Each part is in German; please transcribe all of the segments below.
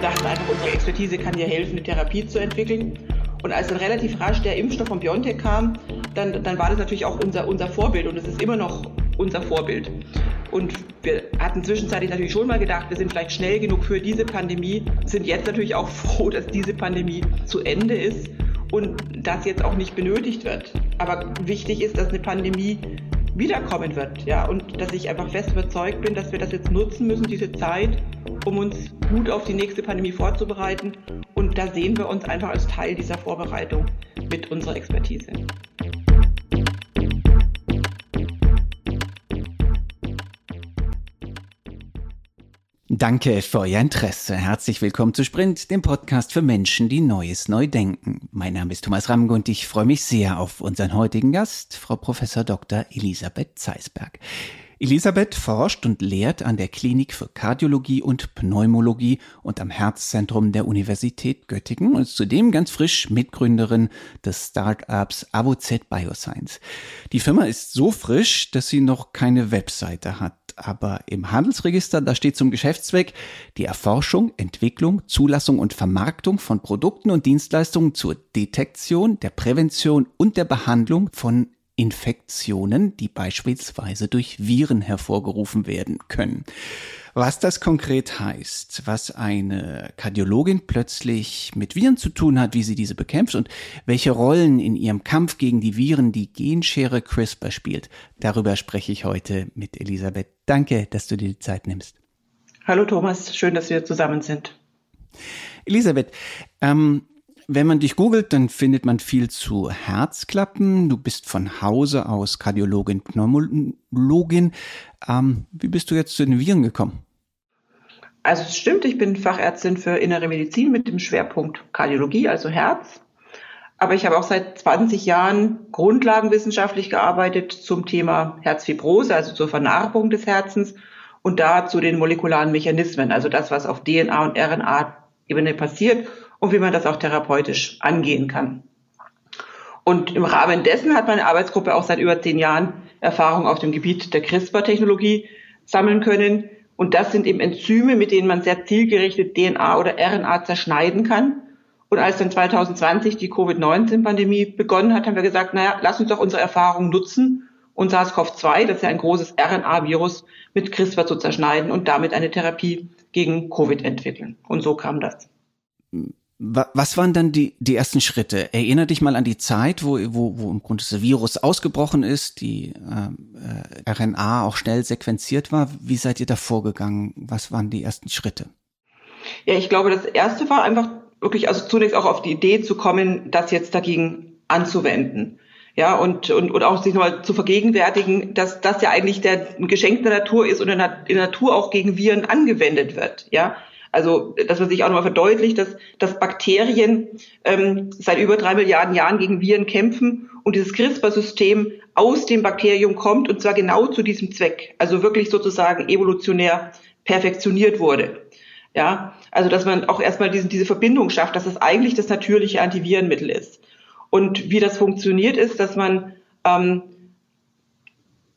wir dachten einfach, unsere Expertise kann hier helfen, eine Therapie zu entwickeln. Und als dann relativ rasch der Impfstoff von BioNTech kam, dann, dann war das natürlich auch unser, unser Vorbild und es ist immer noch unser Vorbild. Und wir hatten zwischenzeitlich natürlich schon mal gedacht, wir sind vielleicht schnell genug für diese Pandemie, sind jetzt natürlich auch froh, dass diese Pandemie zu Ende ist und das jetzt auch nicht benötigt wird. Aber wichtig ist, dass eine Pandemie wiederkommen wird, ja, und dass ich einfach fest überzeugt bin, dass wir das jetzt nutzen müssen, diese Zeit, um uns gut auf die nächste Pandemie vorzubereiten. Und da sehen wir uns einfach als Teil dieser Vorbereitung mit unserer Expertise. Danke für Euer Interesse. Herzlich willkommen zu Sprint, dem Podcast für Menschen, die Neues neu denken. Mein Name ist Thomas Ramge und ich freue mich sehr auf unseren heutigen Gast, Frau Professor Dr. Elisabeth Zeisberg. Elisabeth forscht und lehrt an der Klinik für Kardiologie und Pneumologie und am Herzzentrum der Universität Göttingen und ist zudem ganz frisch Mitgründerin des Startups AvoZ Bioscience. Die Firma ist so frisch, dass sie noch keine Webseite hat aber im Handelsregister, da steht zum Geschäftszweck die Erforschung, Entwicklung, Zulassung und Vermarktung von Produkten und Dienstleistungen zur Detektion, der Prävention und der Behandlung von Infektionen, die beispielsweise durch Viren hervorgerufen werden können. Was das konkret heißt, was eine Kardiologin plötzlich mit Viren zu tun hat, wie sie diese bekämpft und welche Rollen in ihrem Kampf gegen die Viren die Genschere CRISPR spielt, darüber spreche ich heute mit Elisabeth. Danke, dass du dir die Zeit nimmst. Hallo Thomas, schön, dass wir zusammen sind. Elisabeth, ähm, wenn man dich googelt, dann findet man viel zu Herzklappen. Du bist von Hause aus Kardiologin, Pneumologin. Ähm, wie bist du jetzt zu den Viren gekommen? Also es stimmt, ich bin Fachärztin für Innere Medizin mit dem Schwerpunkt Kardiologie, also Herz. Aber ich habe auch seit 20 Jahren grundlagenwissenschaftlich gearbeitet zum Thema Herzfibrose, also zur Vernarbung des Herzens und da zu den molekularen Mechanismen, also das, was auf DNA und RNA-Ebene passiert und wie man das auch therapeutisch angehen kann. Und im Rahmen dessen hat meine Arbeitsgruppe auch seit über zehn Jahren Erfahrung auf dem Gebiet der CRISPR-Technologie sammeln können. Und das sind eben Enzyme, mit denen man sehr zielgerichtet DNA oder RNA zerschneiden kann. Und als dann 2020 die Covid-19-Pandemie begonnen hat, haben wir gesagt, naja, lass uns doch unsere Erfahrungen nutzen und SARS-CoV-2, das ist ja ein großes RNA-Virus, mit CRISPR zu zerschneiden und damit eine Therapie gegen Covid entwickeln. Und so kam das. Was waren dann die, die ersten Schritte? Erinner dich mal an die Zeit, wo, wo, wo im Grunde das Virus ausgebrochen ist, die äh, RNA auch schnell sequenziert war. Wie seid ihr da vorgegangen? Was waren die ersten Schritte? Ja, ich glaube, das erste war einfach wirklich, also zunächst auch auf die Idee zu kommen, das jetzt dagegen anzuwenden. Ja, und, und, und auch sich nochmal zu vergegenwärtigen, dass das ja eigentlich der ein Geschenk der Natur ist und in der Natur auch gegen Viren angewendet wird. Ja, also, dass man sich auch nochmal verdeutlicht, dass, dass Bakterien ähm, seit über drei Milliarden Jahren gegen Viren kämpfen und dieses CRISPR-System aus dem Bakterium kommt und zwar genau zu diesem Zweck. Also wirklich sozusagen evolutionär perfektioniert wurde. Ja, also dass man auch erstmal diesen, diese Verbindung schafft, dass das eigentlich das natürliche Antivirenmittel ist. Und wie das funktioniert ist, dass man ähm,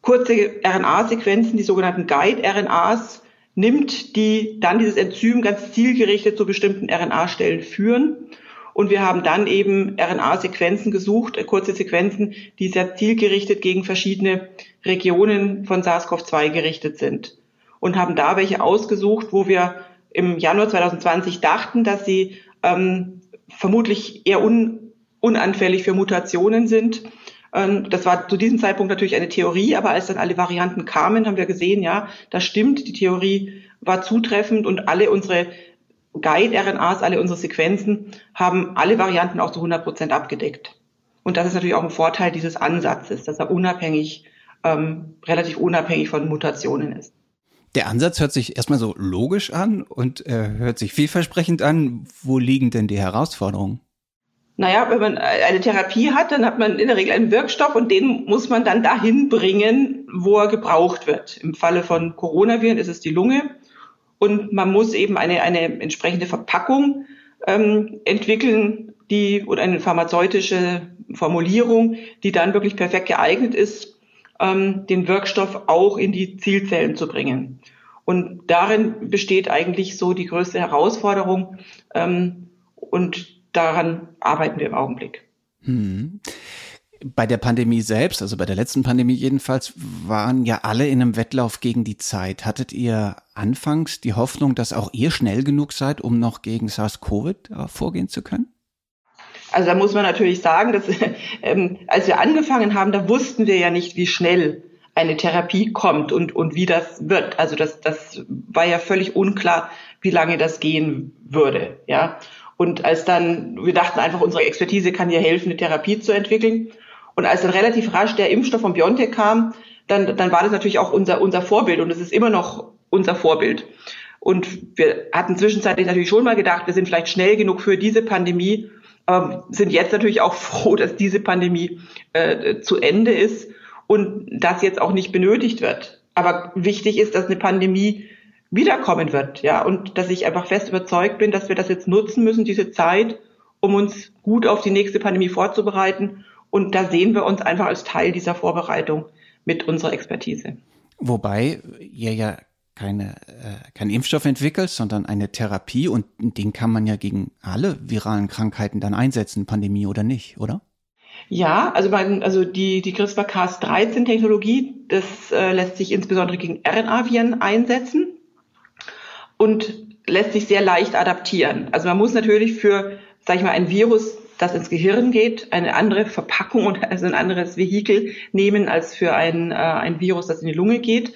kurze RNA-Sequenzen, die sogenannten Guide-RNAs, nimmt, die dann dieses Enzym ganz zielgerichtet zu bestimmten RNA-Stellen führen. Und wir haben dann eben RNA-Sequenzen gesucht, äh, kurze Sequenzen, die sehr zielgerichtet gegen verschiedene Regionen von SARS-CoV-2 gerichtet sind. Und haben da welche ausgesucht, wo wir im Januar 2020 dachten, dass sie ähm, vermutlich eher un unanfällig für Mutationen sind das war zu diesem Zeitpunkt natürlich eine Theorie, aber als dann alle Varianten kamen, haben wir gesehen, ja, das stimmt, die Theorie war zutreffend und alle unsere Guide-RNAs, alle unsere Sequenzen haben alle Varianten auch zu 100 Prozent abgedeckt. Und das ist natürlich auch ein Vorteil dieses Ansatzes, dass er unabhängig, ähm, relativ unabhängig von Mutationen ist. Der Ansatz hört sich erstmal so logisch an und äh, hört sich vielversprechend an. Wo liegen denn die Herausforderungen? Naja, wenn man eine Therapie hat, dann hat man in der Regel einen Wirkstoff und den muss man dann dahin bringen, wo er gebraucht wird. Im Falle von Coronaviren ist es die Lunge und man muss eben eine, eine entsprechende Verpackung ähm, entwickeln, die oder eine pharmazeutische Formulierung, die dann wirklich perfekt geeignet ist, ähm, den Wirkstoff auch in die Zielzellen zu bringen. Und darin besteht eigentlich so die größte Herausforderung. Ähm, und daran arbeiten wir im Augenblick. Hm. Bei der Pandemie selbst, also bei der letzten Pandemie jedenfalls, waren ja alle in einem Wettlauf gegen die Zeit. Hattet ihr anfangs die Hoffnung, dass auch ihr schnell genug seid, um noch gegen SARS-CoV äh, vorgehen zu können? Also da muss man natürlich sagen, dass ähm, als wir angefangen haben, da wussten wir ja nicht, wie schnell eine Therapie kommt und, und wie das wird. Also das, das war ja völlig unklar, wie lange das gehen würde. Ja. Und als dann, wir dachten einfach, unsere Expertise kann hier helfen, eine Therapie zu entwickeln. Und als dann relativ rasch der Impfstoff von BioNTech kam, dann, dann war das natürlich auch unser, unser Vorbild und es ist immer noch unser Vorbild. Und wir hatten zwischenzeitlich natürlich schon mal gedacht, wir sind vielleicht schnell genug für diese Pandemie, aber sind jetzt natürlich auch froh, dass diese Pandemie äh, zu Ende ist und das jetzt auch nicht benötigt wird. Aber wichtig ist, dass eine Pandemie wiederkommen wird, ja, und dass ich einfach fest überzeugt bin, dass wir das jetzt nutzen müssen, diese Zeit, um uns gut auf die nächste Pandemie vorzubereiten und da sehen wir uns einfach als Teil dieser Vorbereitung mit unserer Expertise. Wobei ihr ja keine, äh, kein Impfstoff entwickelt, sondern eine Therapie und den kann man ja gegen alle viralen Krankheiten dann einsetzen, Pandemie oder nicht, oder? Ja, also, mein, also die, die CRISPR-Cas13-Technologie, das äh, lässt sich insbesondere gegen RNA-Viren einsetzen und lässt sich sehr leicht adaptieren. Also man muss natürlich für, sag ich mal, ein Virus das ins Gehirn geht, eine andere Verpackung und also ein anderes Vehikel nehmen als für ein, äh, ein Virus, das in die Lunge geht.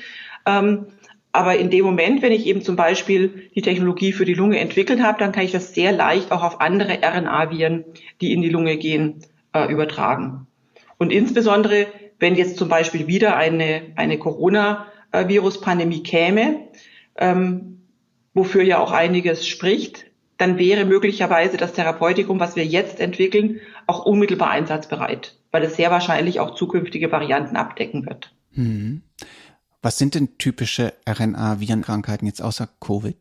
Ähm, aber in dem Moment, wenn ich eben zum Beispiel die Technologie für die Lunge entwickelt habe, dann kann ich das sehr leicht auch auf andere RNA-Viren, die in die Lunge gehen, äh, übertragen. Und insbesondere, wenn jetzt zum Beispiel wieder eine, eine Corona-Virus-Pandemie käme, ähm, wofür ja auch einiges spricht, dann wäre möglicherweise das Therapeutikum, was wir jetzt entwickeln, auch unmittelbar einsatzbereit, weil es sehr wahrscheinlich auch zukünftige Varianten abdecken wird. Hm. Was sind denn typische RNA-Virenkrankheiten jetzt außer Covid?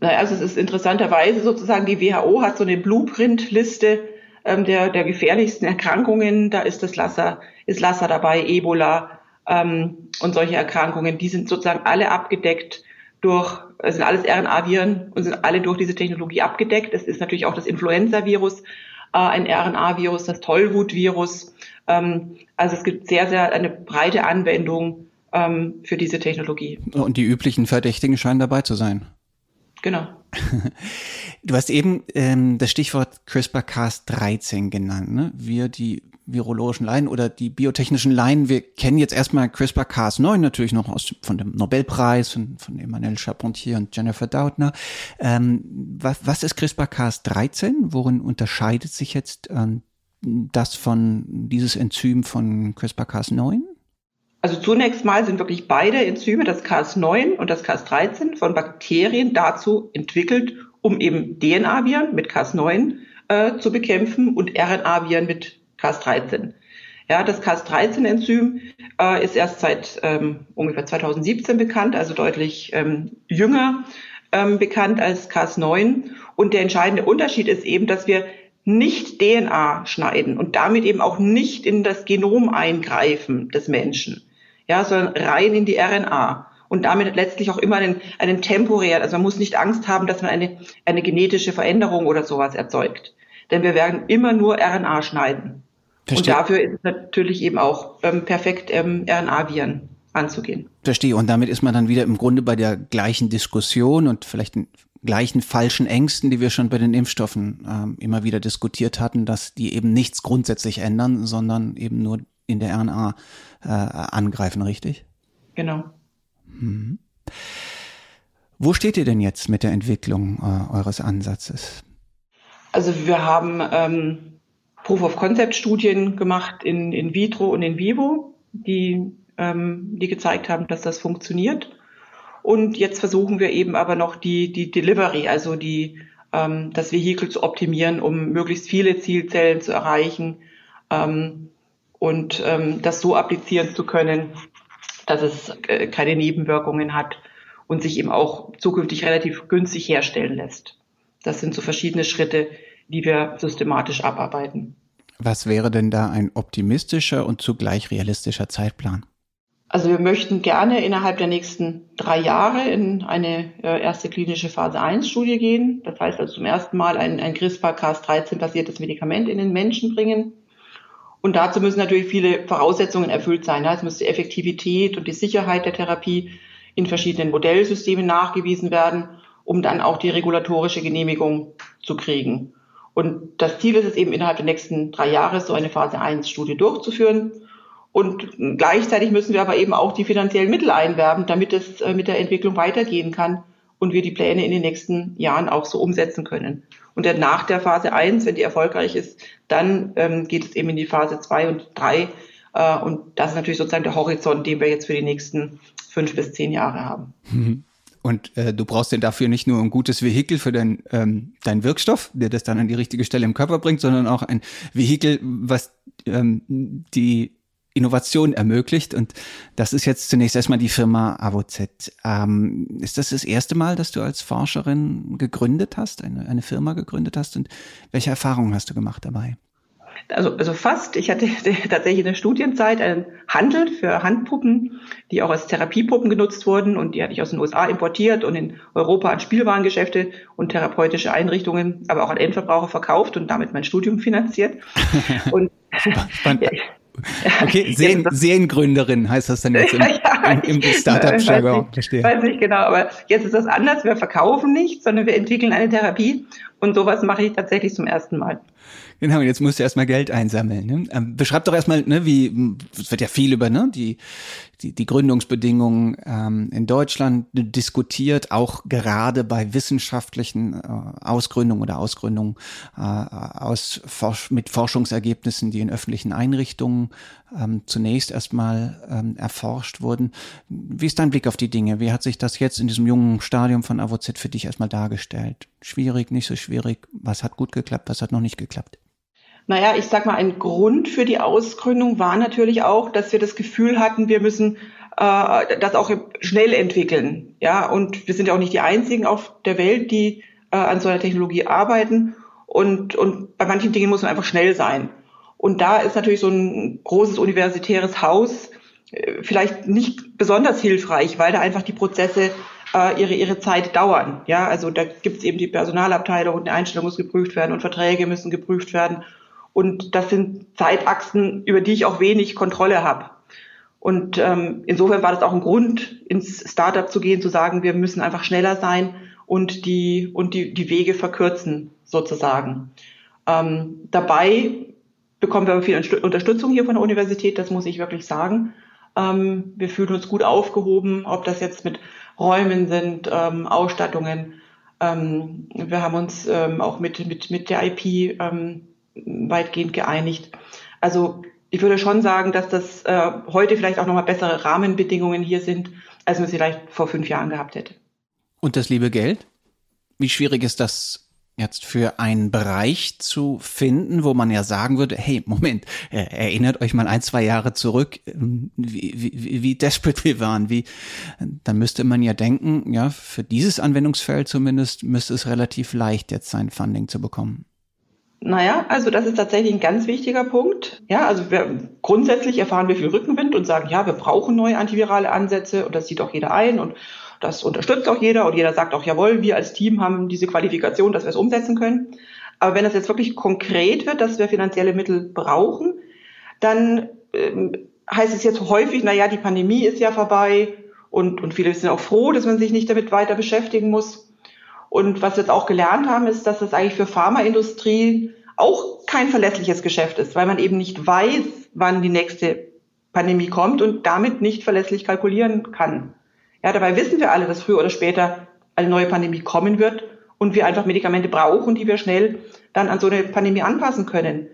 Also es ist interessanterweise sozusagen, die WHO hat so eine Blueprint-Liste ähm, der, der gefährlichsten Erkrankungen. Da ist das Lassa, ist Lassa dabei, Ebola ähm, und solche Erkrankungen. Die sind sozusagen alle abgedeckt durch, es sind alles RNA-Viren und sind alle durch diese Technologie abgedeckt. Es ist natürlich auch das Influenza-Virus, äh, ein RNA-Virus, das Tollwut-Virus. Ähm, also es gibt sehr, sehr eine breite Anwendung ähm, für diese Technologie. Und die üblichen Verdächtigen scheinen dabei zu sein. Genau. Du hast eben ähm, das Stichwort CRISPR-Cas13 genannt. Ne? Wir, die virologischen Laien oder die biotechnischen Laien, wir kennen jetzt erstmal CRISPR-Cas9 natürlich noch aus, von dem Nobelpreis und von Emmanuel Charpentier und Jennifer Doudna. Ähm, was, was ist CRISPR-Cas13? Worin unterscheidet sich jetzt ähm, das von dieses Enzym von CRISPR-Cas9? Also zunächst mal sind wirklich beide Enzyme, das Cas9 und das Cas13, von Bakterien dazu entwickelt, um eben DNA-Viren mit Cas9 äh, zu bekämpfen und RNA-Viren mit Cas13. Ja, das Cas13-Enzym äh, ist erst seit ähm, ungefähr 2017 bekannt, also deutlich ähm, jünger ähm, bekannt als Cas9. Und der entscheidende Unterschied ist eben, dass wir nicht DNA schneiden und damit eben auch nicht in das Genom eingreifen des Menschen, ja, sondern rein in die RNA und damit letztlich auch immer einen, einen temporären, also man muss nicht Angst haben, dass man eine, eine genetische Veränderung oder sowas erzeugt. Denn wir werden immer nur RNA schneiden. Verstehe. Und dafür ist es natürlich eben auch ähm, perfekt, ähm, RNA-Viren anzugehen. Verstehe. Und damit ist man dann wieder im Grunde bei der gleichen Diskussion und vielleicht den gleichen falschen Ängsten, die wir schon bei den Impfstoffen ähm, immer wieder diskutiert hatten, dass die eben nichts grundsätzlich ändern, sondern eben nur in der RNA äh, angreifen, richtig? Genau. Mhm. Wo steht ihr denn jetzt mit der Entwicklung äh, eures Ansatzes? Also wir haben ähm, Proof-of-Concept-Studien gemacht in, in vitro und in vivo, die, ähm, die gezeigt haben, dass das funktioniert. Und jetzt versuchen wir eben aber noch die, die Delivery, also die, ähm, das Vehikel zu optimieren, um möglichst viele Zielzellen zu erreichen ähm, und ähm, das so applizieren zu können, dass es äh, keine Nebenwirkungen hat und sich eben auch zukünftig relativ günstig herstellen lässt. Das sind so verschiedene Schritte, die wir systematisch abarbeiten. Was wäre denn da ein optimistischer und zugleich realistischer Zeitplan? Also wir möchten gerne innerhalb der nächsten drei Jahre in eine äh, erste klinische Phase 1 Studie gehen. Das heißt also zum ersten Mal ein, ein CRISPR-Cas13 basiertes Medikament in den Menschen bringen. Und dazu müssen natürlich viele Voraussetzungen erfüllt sein. Es muss die Effektivität und die Sicherheit der Therapie in verschiedenen Modellsystemen nachgewiesen werden, um dann auch die regulatorische Genehmigung zu kriegen. Und das Ziel ist es eben innerhalb der nächsten drei Jahre so eine Phase 1 Studie durchzuführen. Und gleichzeitig müssen wir aber eben auch die finanziellen Mittel einwerben, damit es äh, mit der Entwicklung weitergehen kann und wir die Pläne in den nächsten Jahren auch so umsetzen können. Und dann nach der Phase 1, wenn die erfolgreich ist, dann ähm, geht es eben in die Phase 2 und 3. Äh, und das ist natürlich sozusagen der Horizont, den wir jetzt für die nächsten fünf bis zehn Jahre haben. Mhm. Und äh, du brauchst denn dafür nicht nur ein gutes Vehikel für dein, ähm, deinen Wirkstoff, der das dann an die richtige Stelle im Körper bringt, sondern auch ein Vehikel, was ähm, die Innovation ermöglicht. Und das ist jetzt zunächst erstmal die Firma AVZ. Ähm, ist das das erste Mal, dass du als Forscherin gegründet hast, eine, eine Firma gegründet hast? Und welche Erfahrungen hast du gemacht dabei? Also, also fast. Ich hatte tatsächlich in der Studienzeit einen Handel für Handpuppen, die auch als Therapiepuppen genutzt wurden und die hatte ich aus den USA importiert und in Europa an Spielwarengeschäfte und therapeutische Einrichtungen, aber auch an Endverbraucher verkauft und damit mein Studium finanziert. Und Spannend. Okay, Serien, Seriengründerin heißt das dann jetzt im, im, im Startup-Jargon. Verstehe. Weiß nicht genau, aber jetzt ist das anders. Wir verkaufen nicht, sondern wir entwickeln eine Therapie und sowas mache ich tatsächlich zum ersten Mal. Genau, jetzt musst du erstmal Geld einsammeln. Ne? Ähm, beschreib doch erstmal, ne, wie, es wird ja viel über ne, die, die, die Gründungsbedingungen ähm, in Deutschland diskutiert, auch gerade bei wissenschaftlichen äh, Ausgründungen oder Ausgründungen äh, aus Forsch mit Forschungsergebnissen, die in öffentlichen Einrichtungen ähm, zunächst erstmal ähm, erforscht wurden. Wie ist dein Blick auf die Dinge? Wie hat sich das jetzt in diesem jungen Stadium von AVZ für dich erstmal dargestellt? Schwierig, nicht so schwierig? Was hat gut geklappt, was hat noch nicht geklappt? Naja, ich sag mal, ein Grund für die Ausgründung war natürlich auch, dass wir das Gefühl hatten, wir müssen äh, das auch schnell entwickeln. Ja, und wir sind ja auch nicht die einzigen auf der Welt, die äh, an so einer Technologie arbeiten. Und, und bei manchen Dingen muss man einfach schnell sein. Und da ist natürlich so ein großes universitäres Haus äh, vielleicht nicht besonders hilfreich, weil da einfach die Prozesse äh, ihre, ihre Zeit dauern. Ja, also da gibt es eben die Personalabteilung und die Einstellung muss geprüft werden und Verträge müssen geprüft werden. Und das sind Zeitachsen, über die ich auch wenig Kontrolle habe. Und ähm, insofern war das auch ein Grund, ins Startup zu gehen, zu sagen, wir müssen einfach schneller sein und die, und die, die Wege verkürzen, sozusagen. Ähm, dabei bekommen wir aber viel Unterstützung hier von der Universität, das muss ich wirklich sagen. Ähm, wir fühlen uns gut aufgehoben, ob das jetzt mit Räumen sind, ähm, Ausstattungen. Ähm, wir haben uns ähm, auch mit, mit, mit der IP ähm, weitgehend geeinigt. Also ich würde schon sagen, dass das äh, heute vielleicht auch nochmal bessere Rahmenbedingungen hier sind, als man sie vielleicht vor fünf Jahren gehabt hätte. Und das liebe Geld? Wie schwierig ist das jetzt für einen Bereich zu finden, wo man ja sagen würde, hey, Moment, äh, erinnert euch mal ein, zwei Jahre zurück, ähm, wie, wie, wie desperate wir waren, wie, dann müsste man ja denken, ja, für dieses Anwendungsfeld zumindest müsste es relativ leicht jetzt sein, Funding zu bekommen. Naja, also das ist tatsächlich ein ganz wichtiger Punkt. Ja, also wir, grundsätzlich erfahren wir viel Rückenwind und sagen, ja, wir brauchen neue antivirale Ansätze und das sieht auch jeder ein und das unterstützt auch jeder und jeder sagt auch, jawohl, wir als Team haben diese Qualifikation, dass wir es umsetzen können. Aber wenn es jetzt wirklich konkret wird, dass wir finanzielle Mittel brauchen, dann ähm, heißt es jetzt häufig, naja, die Pandemie ist ja vorbei und, und viele sind auch froh, dass man sich nicht damit weiter beschäftigen muss. Und was wir jetzt auch gelernt haben, ist, dass das eigentlich für Pharmaindustrie auch kein verlässliches Geschäft ist, weil man eben nicht weiß, wann die nächste Pandemie kommt und damit nicht verlässlich kalkulieren kann. Ja, dabei wissen wir alle, dass früher oder später eine neue Pandemie kommen wird und wir einfach Medikamente brauchen, die wir schnell dann an so eine Pandemie anpassen können.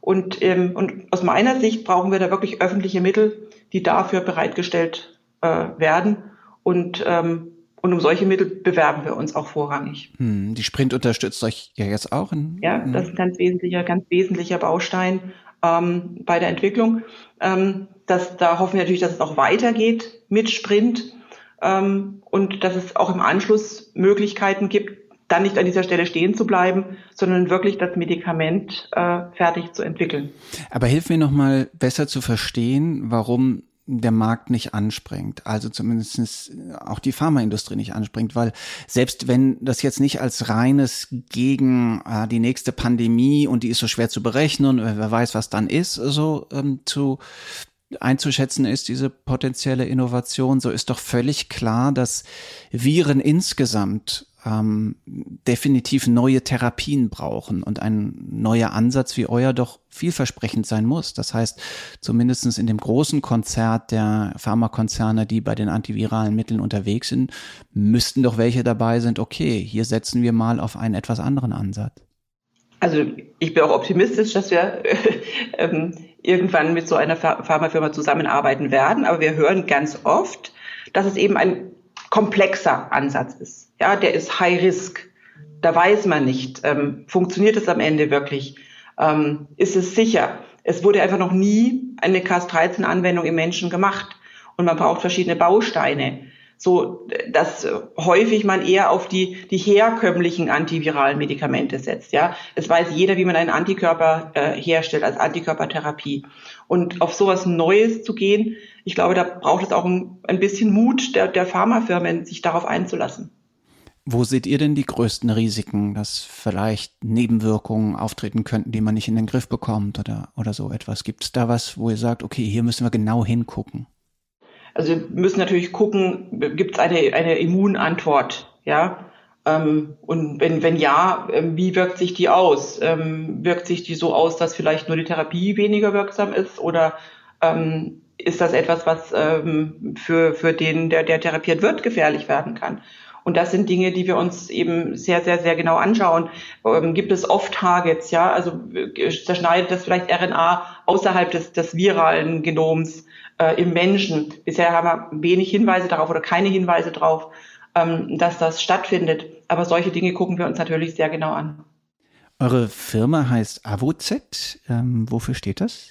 Und, ähm, und aus meiner Sicht brauchen wir da wirklich öffentliche Mittel, die dafür bereitgestellt äh, werden. Und ähm, und um solche Mittel bewerben wir uns auch vorrangig. Hm, die Sprint unterstützt euch ja jetzt auch. In, ja, das ist ein ganz wesentlicher, ganz wesentlicher Baustein ähm, bei der Entwicklung. Ähm, das, da hoffen wir natürlich, dass es auch weitergeht mit Sprint ähm, und dass es auch im Anschluss Möglichkeiten gibt, dann nicht an dieser Stelle stehen zu bleiben, sondern wirklich das Medikament äh, fertig zu entwickeln. Aber hilf mir nochmal besser zu verstehen, warum der Markt nicht anspringt, also zumindest auch die Pharmaindustrie nicht anspringt, weil selbst wenn das jetzt nicht als reines gegen äh, die nächste Pandemie und die ist so schwer zu berechnen, wer weiß, was dann ist, so ähm, zu einzuschätzen ist, diese potenzielle Innovation, so ist doch völlig klar, dass Viren insgesamt ähm, definitiv neue Therapien brauchen und ein neuer Ansatz wie euer doch vielversprechend sein muss. Das heißt, zumindestens in dem großen Konzert der Pharmakonzerne, die bei den antiviralen Mitteln unterwegs sind, müssten doch welche dabei sind, okay, hier setzen wir mal auf einen etwas anderen Ansatz. Also ich bin auch optimistisch, dass wir ähm, irgendwann mit so einer Pharmafirma zusammenarbeiten werden, aber wir hören ganz oft, dass es eben ein komplexer Ansatz ist. Ja, der ist High Risk. Da weiß man nicht, ähm, funktioniert es am Ende wirklich? Ähm, ist es sicher? Es wurde einfach noch nie eine Cas13-Anwendung im Menschen gemacht und man braucht verschiedene Bausteine so dass häufig man eher auf die, die herkömmlichen antiviralen Medikamente setzt. Ja, es weiß jeder, wie man einen Antikörper äh, herstellt als Antikörpertherapie. Und auf sowas Neues zu gehen, ich glaube, da braucht es auch ein, ein bisschen Mut der, der Pharmafirmen, sich darauf einzulassen. Wo seht ihr denn die größten Risiken, dass vielleicht Nebenwirkungen auftreten könnten, die man nicht in den Griff bekommt oder, oder so etwas? Gibt es da was, wo ihr sagt, okay, hier müssen wir genau hingucken? Also wir müssen natürlich gucken, gibt es eine, eine Immunantwort, ja? Ähm, und wenn, wenn ja, ähm, wie wirkt sich die aus? Ähm, wirkt sich die so aus, dass vielleicht nur die Therapie weniger wirksam ist? Oder ähm, ist das etwas, was ähm, für, für den, der, der therapiert wird, gefährlich werden kann? Und das sind Dinge, die wir uns eben sehr, sehr, sehr genau anschauen. Ähm, gibt es Off-Targets, ja? Also äh, zerschneidet das vielleicht RNA außerhalb des, des viralen Genoms? Äh, im Menschen. Bisher haben wir wenig Hinweise darauf oder keine Hinweise darauf, ähm, dass das stattfindet. Aber solche Dinge gucken wir uns natürlich sehr genau an. Eure Firma heißt AvoZ. Ähm, wofür steht das?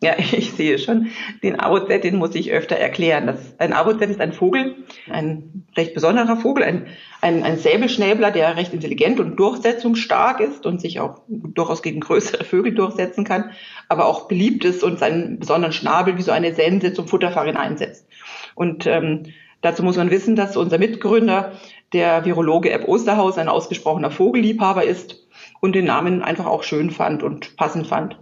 Ja, ich sehe schon. Den AOZ, den muss ich öfter erklären. Das, ein AOZ ist ein Vogel, ein recht besonderer Vogel, ein, ein, ein Säbelschnäbler, der recht intelligent und durchsetzungsstark ist und sich auch durchaus gegen größere Vögel durchsetzen kann, aber auch beliebt ist und seinen besonderen Schnabel wie so eine Sense zum Futterfangen einsetzt. Und ähm, dazu muss man wissen, dass unser Mitgründer, der Virologe Eb Osterhaus, ein ausgesprochener Vogelliebhaber ist und den Namen einfach auch schön fand und passend fand.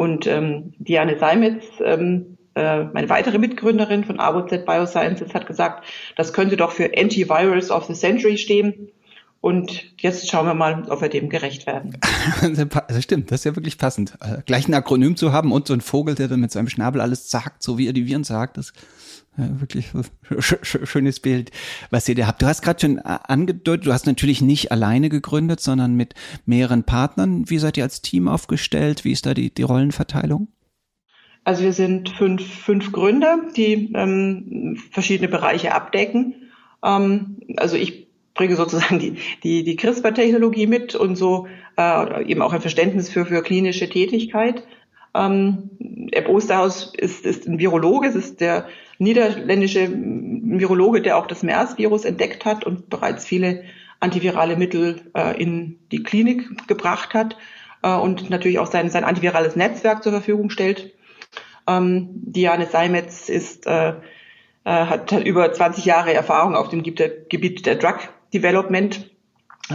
Und ähm, Diane Seimetz, ähm, äh, meine weitere Mitgründerin von AVZ Biosciences, hat gesagt, das könnte doch für Antivirus of the Century stehen. Und jetzt schauen wir mal, ob wir dem gerecht werden. das stimmt, das ist ja wirklich passend. Äh, gleich ein Akronym zu haben und so ein Vogel, der dann mit seinem Schnabel alles sagt, so wie er die Viren sagt, das ja, wirklich sch sch schönes Bild, was ihr da habt. Du hast gerade schon äh, angedeutet, du hast natürlich nicht alleine gegründet, sondern mit mehreren Partnern. Wie seid ihr als Team aufgestellt? Wie ist da die, die Rollenverteilung? Also wir sind fünf, fünf Gründer, die ähm, verschiedene Bereiche abdecken. Ähm, also ich bringe sozusagen die, die, die CRISPR-Technologie mit und so äh, eben auch ein Verständnis für, für klinische Tätigkeit. Ähm, Eb Osterhaus ist, ist ein Virologe, es ist der niederländische Virologe, der auch das MERS-Virus entdeckt hat und bereits viele antivirale Mittel äh, in die Klinik gebracht hat äh, und natürlich auch sein, sein antivirales Netzwerk zur Verfügung stellt. Ähm, Diane Seimetz ist, äh, äh hat, hat über 20 Jahre Erfahrung auf dem Gebiet der Drug Development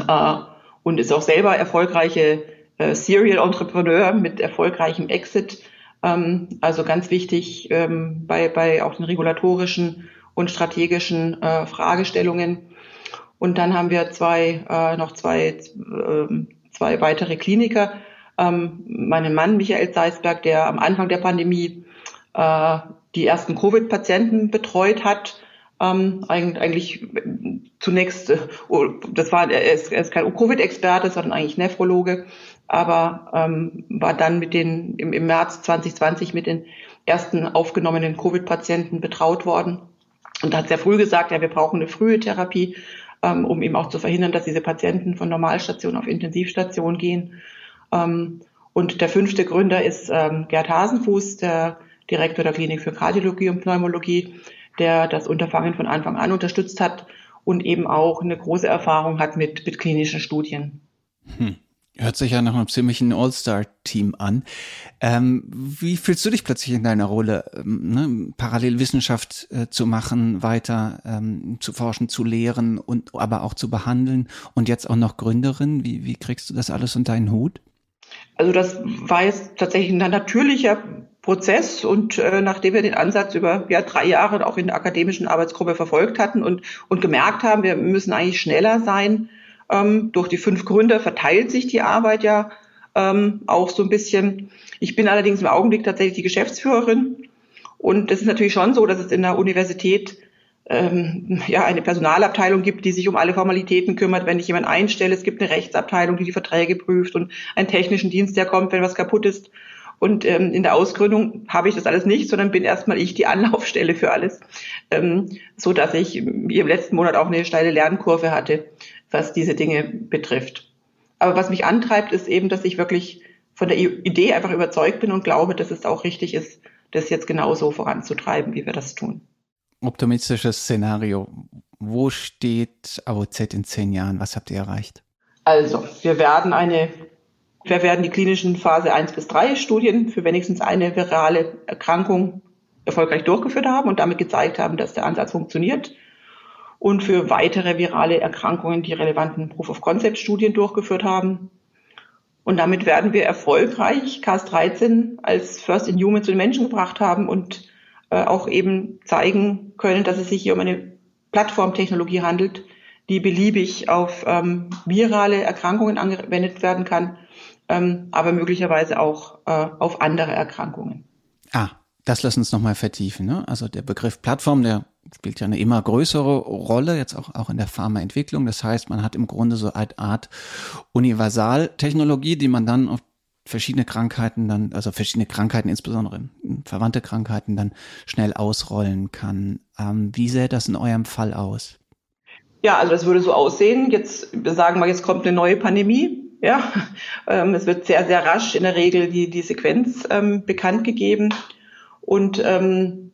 äh, und ist auch selber erfolgreiche äh, Serial Entrepreneur mit erfolgreichem Exit ähm, also ganz wichtig ähm, bei, bei auch den regulatorischen und strategischen äh, Fragestellungen. Und dann haben wir zwei, äh, noch zwei, äh, zwei weitere Kliniker. Ähm, meinen Mann Michael Seisberg, der am Anfang der Pandemie äh, die ersten Covid-Patienten betreut hat. Ähm, eigentlich zunächst, äh, oh, das war, er ist, er ist kein Covid-Experte, sondern eigentlich Nephrologe aber ähm, war dann mit den im, im März 2020 mit den ersten aufgenommenen Covid-Patienten betraut worden und hat sehr früh gesagt, ja, wir brauchen eine frühe Therapie, ähm, um eben auch zu verhindern, dass diese Patienten von Normalstation auf Intensivstation gehen. Ähm, und der fünfte Gründer ist ähm, Gerd Hasenfuß, der Direktor der Klinik für Kardiologie und Pneumologie, der das Unterfangen von Anfang an unterstützt hat und eben auch eine große Erfahrung hat mit, mit klinischen Studien. Hm. Hört sich ja nach einem ziemlichen All-Star-Team an. Ähm, wie fühlst du dich plötzlich in deiner Rolle, ähm, ne, Parallelwissenschaft äh, zu machen, weiter ähm, zu forschen, zu lehren und aber auch zu behandeln und jetzt auch noch Gründerin? Wie, wie kriegst du das alles unter deinen Hut? Also das war jetzt tatsächlich ein natürlicher Prozess und äh, nachdem wir den Ansatz über ja, drei Jahre auch in der akademischen Arbeitsgruppe verfolgt hatten und, und gemerkt haben, wir müssen eigentlich schneller sein, ähm, durch die fünf Gründer verteilt sich die Arbeit ja ähm, auch so ein bisschen. Ich bin allerdings im Augenblick tatsächlich die Geschäftsführerin. Und es ist natürlich schon so, dass es in der Universität ähm, ja eine Personalabteilung gibt, die sich um alle Formalitäten kümmert, wenn ich jemanden einstelle. Es gibt eine Rechtsabteilung, die die Verträge prüft und einen technischen Dienst, der kommt, wenn was kaputt ist. Und ähm, in der Ausgründung habe ich das alles nicht, sondern bin erstmal ich die Anlaufstelle für alles, ähm, so dass ich im letzten Monat auch eine steile Lernkurve hatte, was diese Dinge betrifft. Aber was mich antreibt, ist eben, dass ich wirklich von der Idee einfach überzeugt bin und glaube, dass es auch richtig ist, das jetzt genauso voranzutreiben, wie wir das tun. Optimistisches Szenario. Wo steht AOZ in zehn Jahren? Was habt ihr erreicht? Also, wir werden eine, wir werden die klinischen Phase 1 bis 3 Studien für wenigstens eine virale Erkrankung erfolgreich durchgeführt haben und damit gezeigt haben, dass der Ansatz funktioniert und für weitere virale Erkrankungen die relevanten Proof-of-Concept-Studien durchgeführt haben. Und damit werden wir erfolgreich Cas13 als First in Human zu den Menschen gebracht haben und äh, auch eben zeigen können, dass es sich hier um eine Plattformtechnologie handelt, die beliebig auf ähm, virale Erkrankungen angewendet werden kann, ähm, aber möglicherweise auch äh, auf andere Erkrankungen. Ah, das lass uns nochmal vertiefen. Ne? Also der Begriff Plattform, der spielt ja eine immer größere Rolle, jetzt auch, auch in der Pharmaentwicklung. Das heißt, man hat im Grunde so eine Art Universaltechnologie, die man dann auf verschiedene Krankheiten dann, also verschiedene Krankheiten, insbesondere verwandte Krankheiten, dann schnell ausrollen kann. Ähm, wie sähe das in eurem Fall aus? Ja, also das würde so aussehen. Jetzt sagen wir, jetzt kommt eine neue Pandemie. Ja, ähm, es wird sehr, sehr rasch in der Regel die, die Sequenz ähm, bekannt gegeben. Und ähm,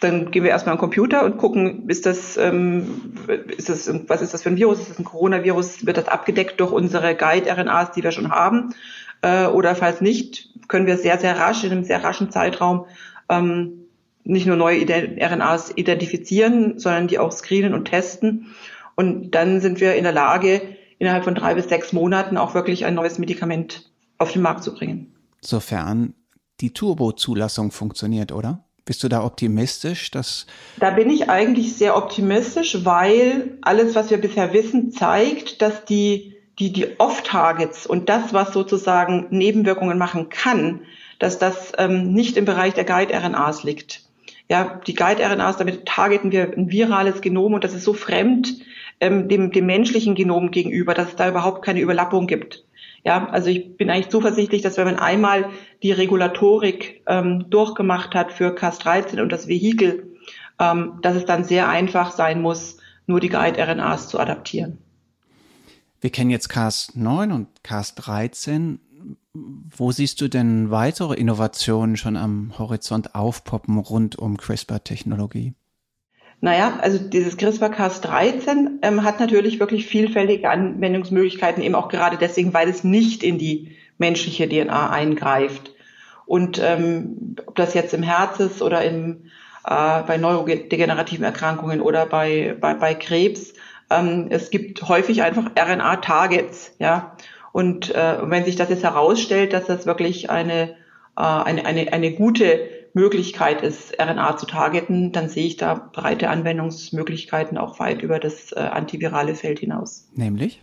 dann gehen wir erstmal am Computer und gucken, ist das, ähm, ist das, was ist das für ein Virus? Ist das ein Coronavirus? Wird das abgedeckt durch unsere Guide-RNAs, die wir schon haben? Äh, oder falls nicht, können wir sehr, sehr rasch, in einem sehr raschen Zeitraum, ähm, nicht nur neue RNAs identifizieren, sondern die auch screenen und testen. Und dann sind wir in der Lage, innerhalb von drei bis sechs Monaten auch wirklich ein neues Medikament auf den Markt zu bringen. Sofern die Turbo-Zulassung funktioniert, oder? Bist du da optimistisch, dass? Da bin ich eigentlich sehr optimistisch, weil alles, was wir bisher wissen, zeigt, dass die, die, die Off-Targets und das, was sozusagen Nebenwirkungen machen kann, dass das ähm, nicht im Bereich der Guide-RNAs liegt. Ja, die Guide-RNAs, damit targeten wir ein virales Genom und das ist so fremd ähm, dem, dem menschlichen Genom gegenüber, dass es da überhaupt keine Überlappung gibt. Ja, also ich bin eigentlich zuversichtlich, dass wenn man einmal die Regulatorik ähm, durchgemacht hat für Cas13 und das Vehikel, ähm, dass es dann sehr einfach sein muss, nur die Guide-RNAs zu adaptieren. Wir kennen jetzt Cas9 und Cas13. Wo siehst du denn weitere Innovationen schon am Horizont aufpoppen rund um CRISPR-Technologie? Naja, also dieses CRISPR-Cas13 ähm, hat natürlich wirklich vielfältige Anwendungsmöglichkeiten, eben auch gerade deswegen, weil es nicht in die menschliche DNA eingreift. Und ähm, ob das jetzt im Herz ist oder im, äh, bei neurodegenerativen Erkrankungen oder bei, bei, bei Krebs, ähm, es gibt häufig einfach RNA-Targets, ja. Und äh, wenn sich das jetzt herausstellt, dass das wirklich eine, äh, eine, eine, eine gute Möglichkeit ist, RNA zu targeten, dann sehe ich da breite Anwendungsmöglichkeiten auch weit über das äh, antivirale Feld hinaus. Nämlich?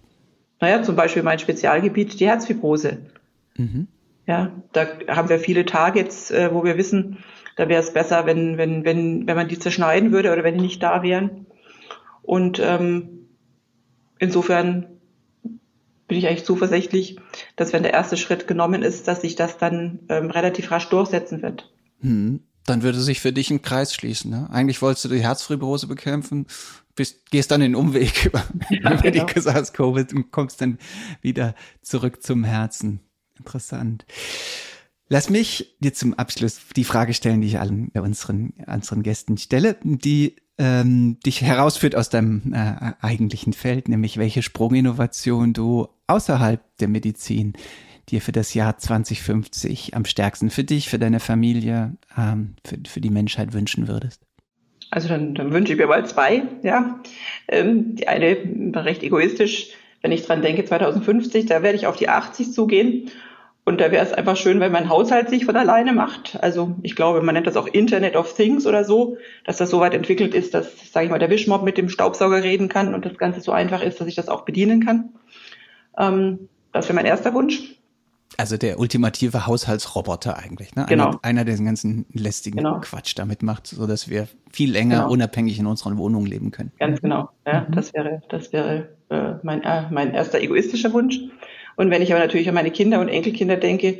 Naja, zum Beispiel mein Spezialgebiet, die Herzfibrose. Mhm. Ja, da haben wir viele Targets, äh, wo wir wissen, da wäre es besser, wenn, wenn, wenn, wenn man die zerschneiden würde oder wenn die nicht da wären. Und ähm, insofern bin ich eigentlich zuversichtlich, dass wenn der erste Schritt genommen ist, dass sich das dann ähm, relativ rasch durchsetzen wird. Hm. Dann würde sich für dich ein Kreis schließen. Ne? Eigentlich wolltest du die Herzfibrose bekämpfen, bist, gehst dann den Umweg über, ja, über genau. die SARS-CoV und kommst dann wieder zurück zum Herzen. Interessant. Lass mich dir zum Abschluss die Frage stellen, die ich allen unseren, unseren Gästen stelle. Die ähm, dich herausführt aus deinem äh, eigentlichen Feld, nämlich welche Sprunginnovation du außerhalb der Medizin dir für das Jahr 2050 am stärksten für dich, für deine Familie, ähm, für, für die Menschheit wünschen würdest? Also dann, dann wünsche ich mir mal zwei, ja. Ähm, die eine recht egoistisch, wenn ich dran denke, 2050, da werde ich auf die 80 zugehen. Und da wäre es einfach schön, wenn mein Haushalt sich von alleine macht. Also ich glaube, man nennt das auch Internet of Things oder so, dass das so weit entwickelt ist, dass, sage ich mal, der Wischmob mit dem Staubsauger reden kann und das Ganze so einfach ist, dass ich das auch bedienen kann. Ähm, das wäre mein erster Wunsch. Also der ultimative Haushaltsroboter eigentlich, ne? Genau. Einer, einer der den ganzen lästigen Genau. Quatsch damit macht, so dass wir viel länger Genau. unabhängig in unseren Wohnungen leben können. Ganz genau. Ja, Mhm. das wäre, das wäre äh, mein, äh, mein erster egoistischer Wunsch. Und wenn ich aber natürlich an meine Kinder und Enkelkinder denke,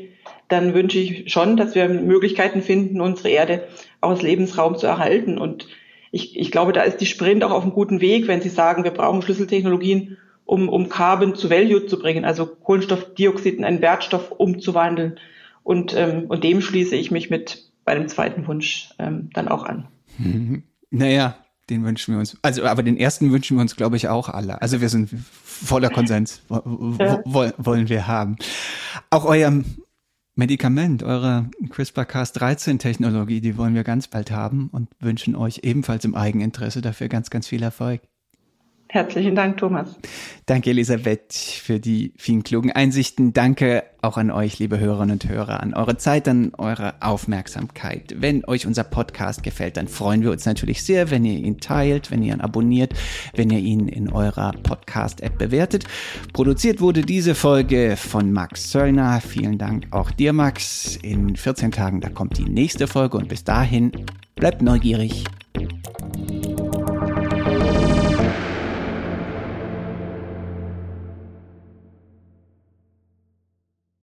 dann wünsche ich schon, dass wir Möglichkeiten finden, unsere Erde auch als Lebensraum zu erhalten. Und ich, ich glaube, da ist die Sprint auch auf einem guten Weg, wenn Sie sagen, wir brauchen Schlüsseltechnologien, um, um Carbon zu Value zu bringen, also Kohlenstoffdioxid in einen Wertstoff umzuwandeln. Und, ähm, und dem schließe ich mich mit meinem zweiten Wunsch ähm, dann auch an. Naja, den wünschen wir uns. Also, aber den ersten wünschen wir uns, glaube ich, auch alle. Also wir sind voller Konsens, wo, wo, Ja. wo, wollen wir haben. Auch euer Medikament, eure CRISPR-Cas13-Technologie, die wollen wir ganz bald haben und wünschen euch ebenfalls im Eigeninteresse dafür ganz, ganz viel Erfolg. Herzlichen Dank, Thomas. Danke, Elisabeth, für die vielen klugen Einsichten. Danke auch an euch, liebe Hörerinnen und Hörer, an eure Zeit, an eure Aufmerksamkeit. Wenn euch unser Podcast gefällt, dann freuen wir uns natürlich sehr, wenn ihr ihn teilt, wenn ihr ihn abonniert, wenn ihr ihn in eurer Podcast-App bewertet. Produziert wurde diese Folge von Max Söllner. Vielen Dank auch dir, Max. In 14 Tagen, da kommt die nächste Folge und bis dahin bleibt neugierig